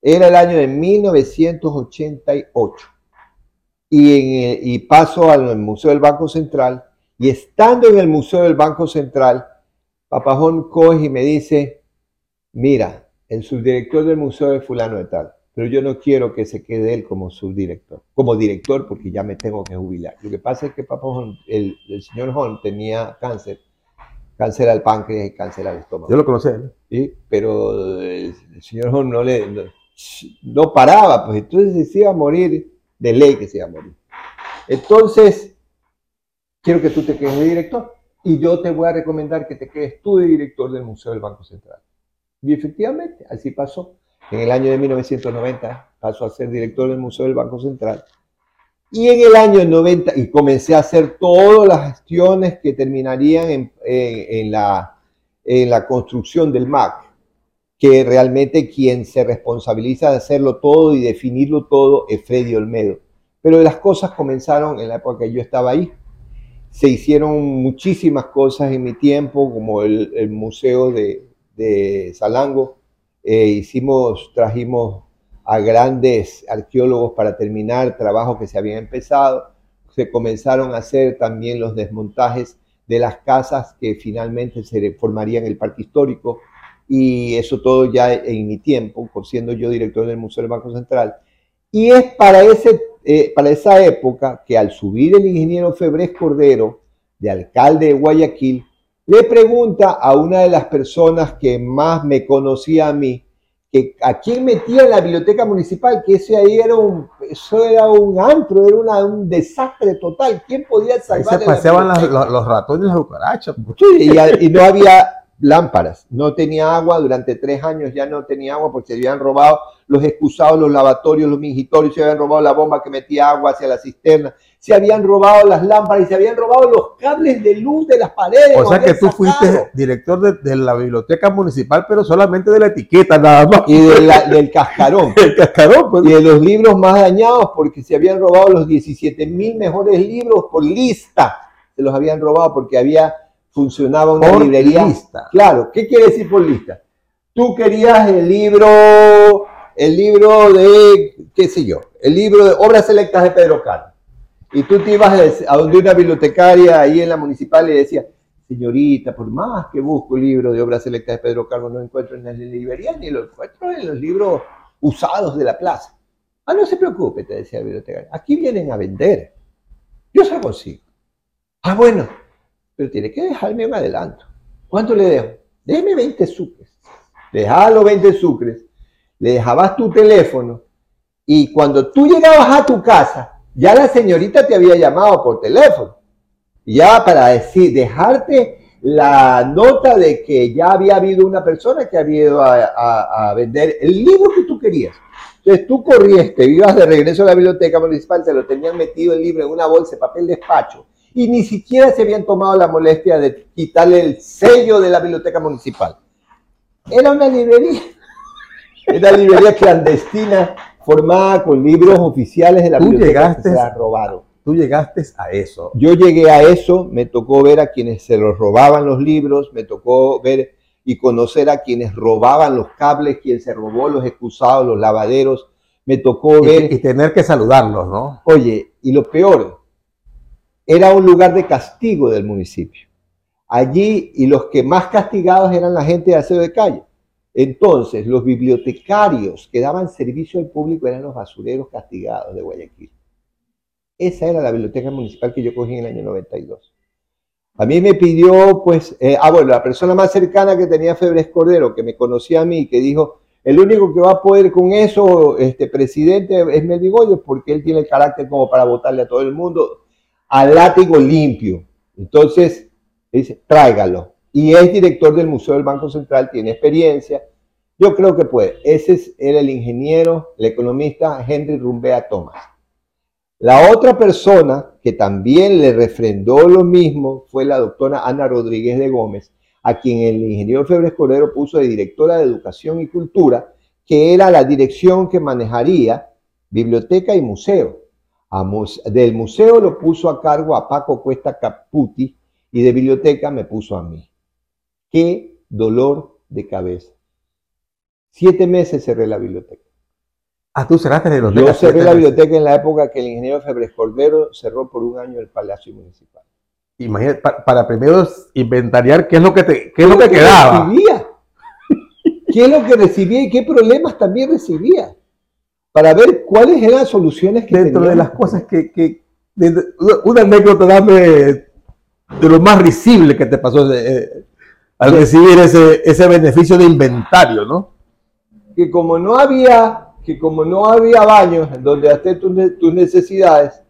Era el año de 1988. Y, en y paso al Museo del Banco Central. Y estando en el Museo del Banco Central, papá Holm coge y me dice, mira, el subdirector del museo de fulano de tal, pero yo no quiero que se quede él como subdirector, como director, porque ya me tengo que jubilar. Lo que pasa es que papá el, señor Holm tenía cáncer, cáncer al páncreas y cáncer al estómago.
Yo lo conocí,
¿sí? pero el, señor Holm no le no, paraba, pues entonces se iba a morir, de ley que se iba a morir. Entonces, quiero que tú te quedes de director y yo te voy a recomendar que te quedes tú de director del Museo del Banco Central. Y efectivamente, así pasó. En el año de 1990 pasó a ser director del Museo del Banco Central. Y en el año 90, y comencé a hacer todas las gestiones que terminarían en, la, en la construcción del MAC, que realmente quien se responsabiliza de hacerlo todo y definirlo todo es Freddy Olmedo. Pero las cosas comenzaron en la época que yo estaba ahí. Se hicieron muchísimas cosas en mi tiempo, como el museo de, de Salango, eh, hicimos, trajimos a grandes arqueólogos para terminar trabajos que se habían empezado. Se comenzaron a hacer también los desmontajes de las casas que finalmente se formarían el parque histórico y eso todo ya en mi tiempo, siendo yo director del Museo del Banco Central. Y es para, ese, eh, para esa época que al subir el ingeniero Febrés Cordero, de alcalde de Guayaquil, le pregunta a una de las personas que más me conocía a mí, que a quién metía en la biblioteca municipal, que ese ahí era un, eso era un antro, era un desastre total. ¿Quién podía salvar?
Ahí se paseaban los, ratones y las cucarachas.
y, no había lámparas, no tenía agua, durante tres años ya no tenía agua porque se habían robado los excusados, los lavatorios, los mingitorios, se habían robado la bomba que metía agua hacia la cisterna, se habían robado las lámparas y se habían robado los cables de luz de las paredes.
O sea que tú fuiste director de, la biblioteca municipal, pero solamente de la etiqueta nada más.
Y del cascarón.
El cascarón,
pues. Y de los libros más dañados porque se habían robado los 17 mil mejores libros por lista. Se los habían robado porque había funcionaba una librería.
Lista.
Claro, ¿qué quiere decir por lista? Tú querías el libro, el libro de, qué sé yo, el libro de obras selectas de Pedro Carlos. Y tú te ibas a donde una bibliotecaria ahí en la municipal y decía, señorita, por más que busco el libro de obras selectas de Pedro Carlos, no encuentro en la librería ni lo encuentro en los libros usados de la plaza. Ah, no se preocupe, te decía la bibliotecaria, aquí vienen a vender. Yo se lo consigo. Ah, bueno, pero tiene que dejarme un adelanto. ¿Cuánto le dejo? Déjeme 20 sucres. Dejaba los 20 sucres, le dejabas tu teléfono y cuando tú llegabas a tu casa, ya la señorita te había llamado por teléfono. Ya para decir, dejarte la nota de que ya había habido una persona que había ido a, vender el libro que tú querías. Entonces tú corrías, te ibas de regreso a la biblioteca municipal, se lo tenían metido el libro en una bolsa de papel despacho y ni siquiera se habían tomado la molestia de quitarle el sello de la biblioteca municipal. Era una librería, era librería clandestina formada con libros oficiales de la biblioteca que se la robaron.
Tú llegaste a eso.
Yo llegué a eso, me tocó ver a quienes se los robaban los libros, me tocó ver y conocer a quienes robaban los cables, quien se robó los excusados, los lavaderos, me tocó ver...
Y tener que saludarlos, ¿no?
Oye, y lo peor, era un lugar de castigo del municipio. Allí, y los que más castigados eran la gente de aseo de calle. Entonces, los bibliotecarios que daban servicio al público eran los basureros castigados de Guayaquil. Esa era la biblioteca municipal que yo cogí en el año 92. A mí me pidió, pues, eh, ah, bueno, la persona más cercana que tenía Febres Cordero, que me conocía a mí, que dijo, el único que va a poder con eso, este presidente, es Melvin porque él tiene el carácter como para votarle a todo el mundo, al látigo limpio. Entonces, dice, tráigalo. Y es director del Museo del Banco Central, tiene experiencia. Yo creo que puede. Ese era el ingeniero, el economista Henry Rumbea Thomas. La otra persona que también le refrendó lo mismo fue la doctora Ana Rodríguez de Gómez, a quien el ingeniero Febres Cordero puso de directora de Educación y Cultura, que era la dirección que manejaría biblioteca y museo. Del museo lo puso a cargo a Paco Cuesta Caputi y de biblioteca me puso a mí. Qué dolor de cabeza. Siete meses cerré la biblioteca.
Ah, tú cerraste la
biblioteca. Yo cerré la biblioteca en la época que el ingeniero Febres Cordero cerró por un año el Palacio Municipal.
Imagínate, para, primero inventariar qué es lo que te qué es lo que, quedaba.
Recibía? ¿Qué es lo que recibía y qué problemas también recibía? Para ver cuáles eran las soluciones
que Dentro de las cosas que, que una anécdota dame de lo más risible que te pasó eh, al recibir ese, ese beneficio de inventario, ¿no?
Que como no había que como no había baños en donde hacer tus, necesidades,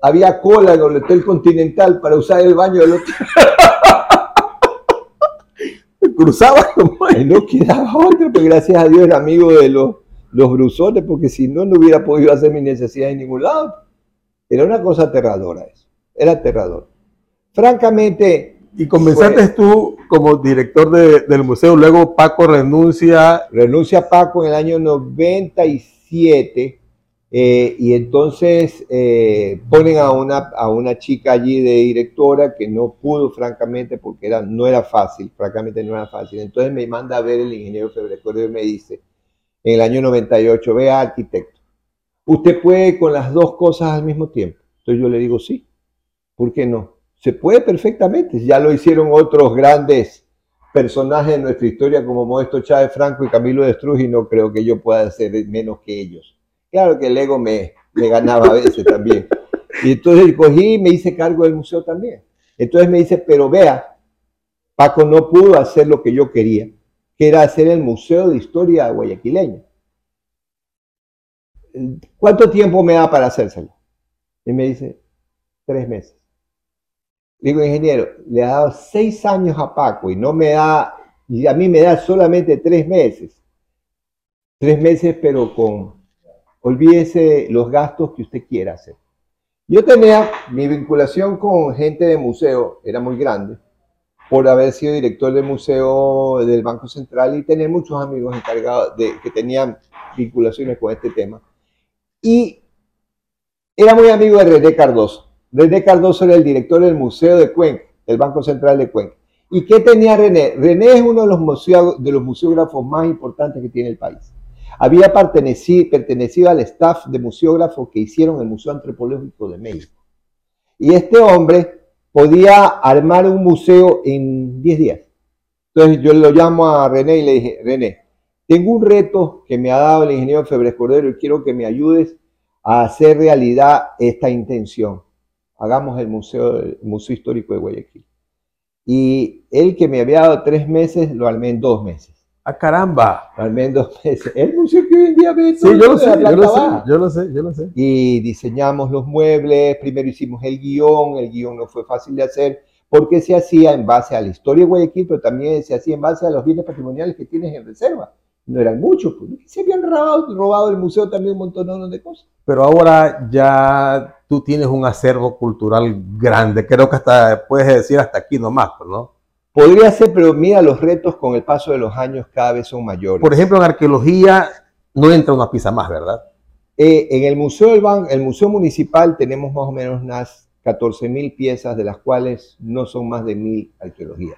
había cola en el Hotel Continental para usar el baño del hotel.
Cruzaba como
y no quedaba otro, pero gracias a Dios era amigo de los, los brusones, porque si no, no hubiera podido hacer mi necesidad en ningún lado. Era una cosa aterradora eso, era aterrador. Francamente,
y comenzaste tú como director del museo, luego Paco renuncia.
Renuncia Paco en el año 97 eh, y entonces eh, ponen a una, a una chica allí de directora que no pudo francamente porque era, no era fácil, francamente no era fácil. Entonces me manda a ver el ingeniero Febreco y me dice, en el año 98, vea arquitecto, usted puede con las dos cosas al mismo tiempo. Entonces yo le digo, sí, ¿por qué no? Se puede perfectamente, ya lo hicieron otros grandes personajes de nuestra historia como Modesto Chávez Franco y Camilo de y no creo que yo pueda ser menos que ellos. Claro que el ego me, me ganaba a veces también. Y entonces cogí y me hice cargo del museo también. Entonces me dice, pero vea, Paco no pudo hacer lo que yo quería, que era hacer el Museo de Historia Guayaquileña. ¿Cuánto tiempo me da para hacérselo? Y me dice, tres meses. Digo, ingeniero, le ha dado seis años a Paco y no me da, y a mí me da solamente tres meses. Tres meses, pero con, olvídese los gastos que usted quiera hacer. Yo tenía mi vinculación con gente de museo, era muy grande, por haber sido director del museo del Banco Central y tener muchos amigos encargados de que tenían vinculaciones con este tema. Y era muy amigo de René Cardoso. René Cardoso era el director del Museo de Cuenca, del Banco Central de Cuenca. ¿Y qué tenía René? René es uno de los, de los museógrafos más importantes que tiene el país. Había pertenecido, pertenecido al staff de museógrafos que hicieron el Museo Antropológico de México. Y este hombre podía armar un museo en 10 días. Entonces yo lo llamo a René y le dije, René, tengo un reto que me ha dado el ingeniero Febres Cordero y quiero que me ayudes a hacer realidad esta intención hagamos el museo, el museo Histórico de Guayaquil. Y él que me había dado tres meses, lo armé en dos meses.
¡Ah, caramba!
Meses. El museo que hoy en día ve
Sí, yo lo sé, yo lo sé, yo lo sé, yo lo sé.
Y diseñamos los muebles, primero hicimos el guion, el guion no fue fácil de hacer porque se hacía en base a la historia de Guayaquil, pero también se hacía en base a los bienes patrimoniales que tienes en reserva. No eran muchos, pues. se habían robado, robado el museo también un montón de cosas.
Pero ahora ya tú tienes un acervo cultural grande, creo que hasta puedes decir hasta aquí nomás, pues, ¿no?
Podría ser, pero mira, los retos con el paso de los años cada vez son mayores.
Por ejemplo, en arqueología no entra una pieza más, ¿verdad?
Eh, en el Museo del Ban, el Museo Municipal tenemos más o menos unas 14.000 piezas, de las cuales no son más de 1.000 arqueología.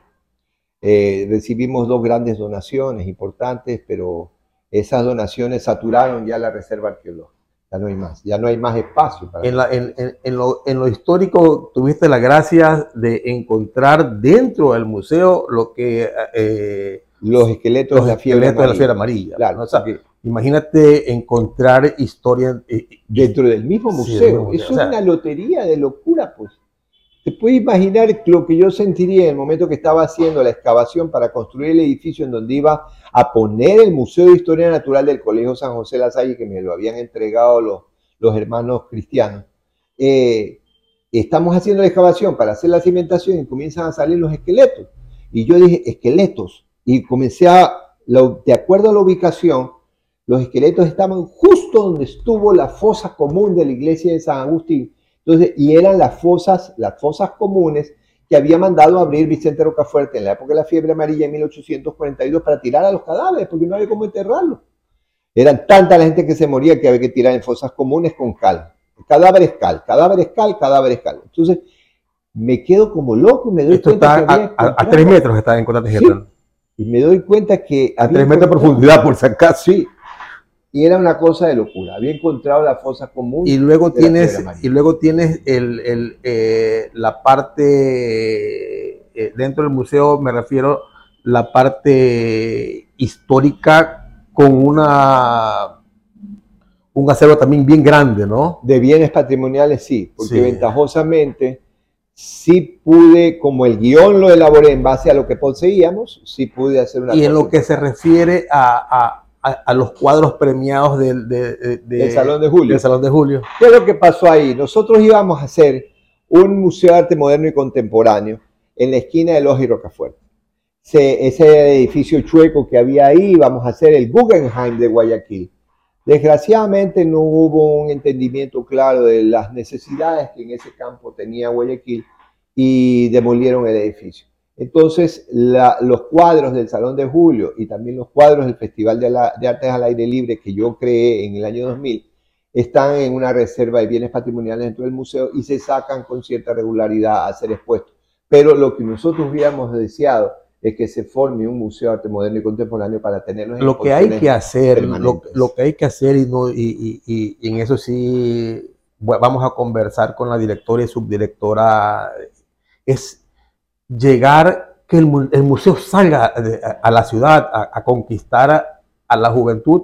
Eh, recibimos dos grandes donaciones importantes, pero esas donaciones saturaron ya la reserva arqueológica. Ya no hay más, ya no hay más espacio para
En, la- en- en- en lo, en lo histórico tuviste la gracia de encontrar dentro del museo lo que eh,
los esqueletos
los
de la fiebre
esqueletos de la
amarilla.
fiebre amarilla.
Claro,
¿no? O sea,
porque
imagínate encontrar historia eh,
dentro del mismo
Sí,
museo.
del mismo museo,
Eso
o sea-
es una lotería de locura, pues. Te puedes imaginar lo que yo sentiría en el momento que estaba haciendo la excavación para construir el edificio en donde iba a poner el Museo de Historia Natural del Colegio San José La Salle, que me lo habían entregado los, hermanos cristianos. Eh, estamos haciendo la excavación para hacer la cimentación y comienzan a salir los esqueletos. Y yo dije, esqueletos. Y comencé a, de acuerdo a la ubicación, los esqueletos estaban justo donde estuvo la fosa común de la iglesia de San Agustín. Entonces, y eran las fosas, las fosas comunes que había mandado a abrir Vicente Rocafuerte en la época de la fiebre amarilla en 1842 para tirar a los cadáveres, porque no había cómo enterrarlos. Eran tanta la gente que se moría que había que tirar en fosas comunes con cal. Cadáveres cal, cadáveres cal, cadáveres cal. Entonces, me quedo como loco y me doy
esto
cuenta
está
que
a,
había
a- a
encontrado-
tres metros está en Contate
Sí. Y me doy cuenta que
A tres metros de profundidad, por si acaso.
Sí. Y era una cosa de locura. Había encontrado la fosa común.
Y luego tienes, y luego tienes el, el, eh, la parte, eh, dentro del museo me refiero, la parte histórica con una, un acervo también bien grande, ¿no?
De bienes patrimoniales sí, porque
Sí.
ventajosamente sí pude, como el guion lo elaboré en base a lo que poseíamos, sí pude hacer una
Y en lo que se refiere a, a- a- a los cuadros premiados del, de- de- de-
Del Salón de Julio.
del Salón de Julio.
¿Qué es lo que pasó ahí? Nosotros íbamos a hacer un museo de arte moderno y contemporáneo en la esquina de Loja y Rocafuerte. Se- ese edificio chueco que había ahí, íbamos a hacer el Guggenheim de Guayaquil. Desgraciadamente no hubo un entendimiento claro de las necesidades que en ese campo tenía Guayaquil y demolieron el edificio. Entonces, la- los cuadros del Salón de Julio y también los cuadros del Festival de, la- de Artes al Aire Libre que yo creé en el año 2000 están en una reserva de bienes patrimoniales dentro del museo y se sacan con cierta regularidad a ser expuestos. Pero lo que nosotros hubiéramos deseado es que se forme un museo de arte moderno y contemporáneo para tenerlos en
Lo que hay que hacer, lo, lo que hay que hacer, y, no, y, y- y- en eso sí vamos a conversar con la directora y subdirectora, es llegar, que el, el museo salga de- a, a la ciudad a, a conquistar a, a la juventud,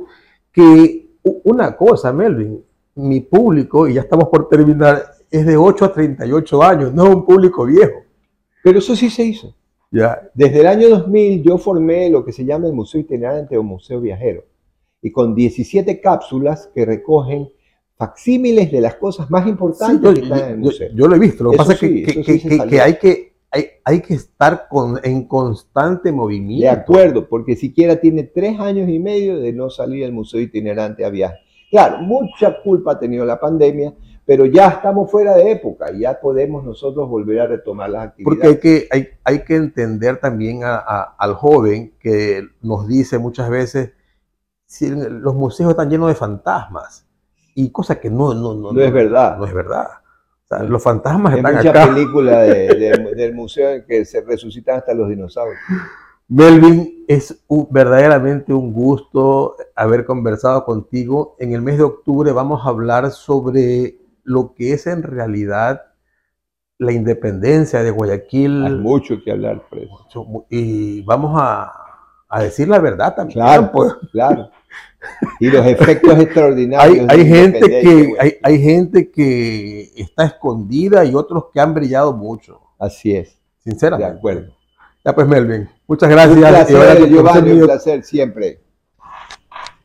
que una cosa, Melvin, mi público, y ya estamos por terminar, es de 8 a 38 años, no es un público viejo.
Pero eso sí se hizo.
Ya,
Desde el año 2000 yo formé lo que se llama el Museo Itinerante o Museo Viajero. Y con 17 cápsulas que recogen facsímiles de las cosas más
Sí,
importantes
yo,
que están en el
yo-
museo.
yo lo he visto. Lo que pasa es
sí,
que, que-
eso sí
que- que- que hay que hay, hay que estar con, en constante movimiento.
De acuerdo, porque siquiera tiene tres años y medio de no salir al museo itinerante a viaje. Claro, mucha culpa ha tenido la pandemia, pero ya estamos fuera de época y ya podemos nosotros volver a retomar las
Porque hay
actividades.
que, hay, hay que entender también a- a- al joven que nos dice muchas veces si los museos están llenos de fantasmas y cosa que no, no, no,
No es verdad.
No es verdad. O sea,
No.
los fantasmas
Hay
están
muchas
acá.
películas de- de- del museo en que se resucitan hasta los dinosaurios.
Melvin, es un- verdaderamente un gusto haber conversado contigo. En el mes de octubre vamos a hablar sobre lo que es en realidad la independencia de Guayaquil.
Hay mucho que hablar por eso.
Y vamos a, a decir la verdad también.
Claro,
pues.
claro. Y los efectos extraordinarios.
Hay, hay gente que hay, hay gente que está escondida y otros que han brillado mucho,
Así es, de
sinceramente.
acuerdo.
Ya pues Melvin, muchas
Un
gracias. Ahora
placer, Giovanni, un placer siempre.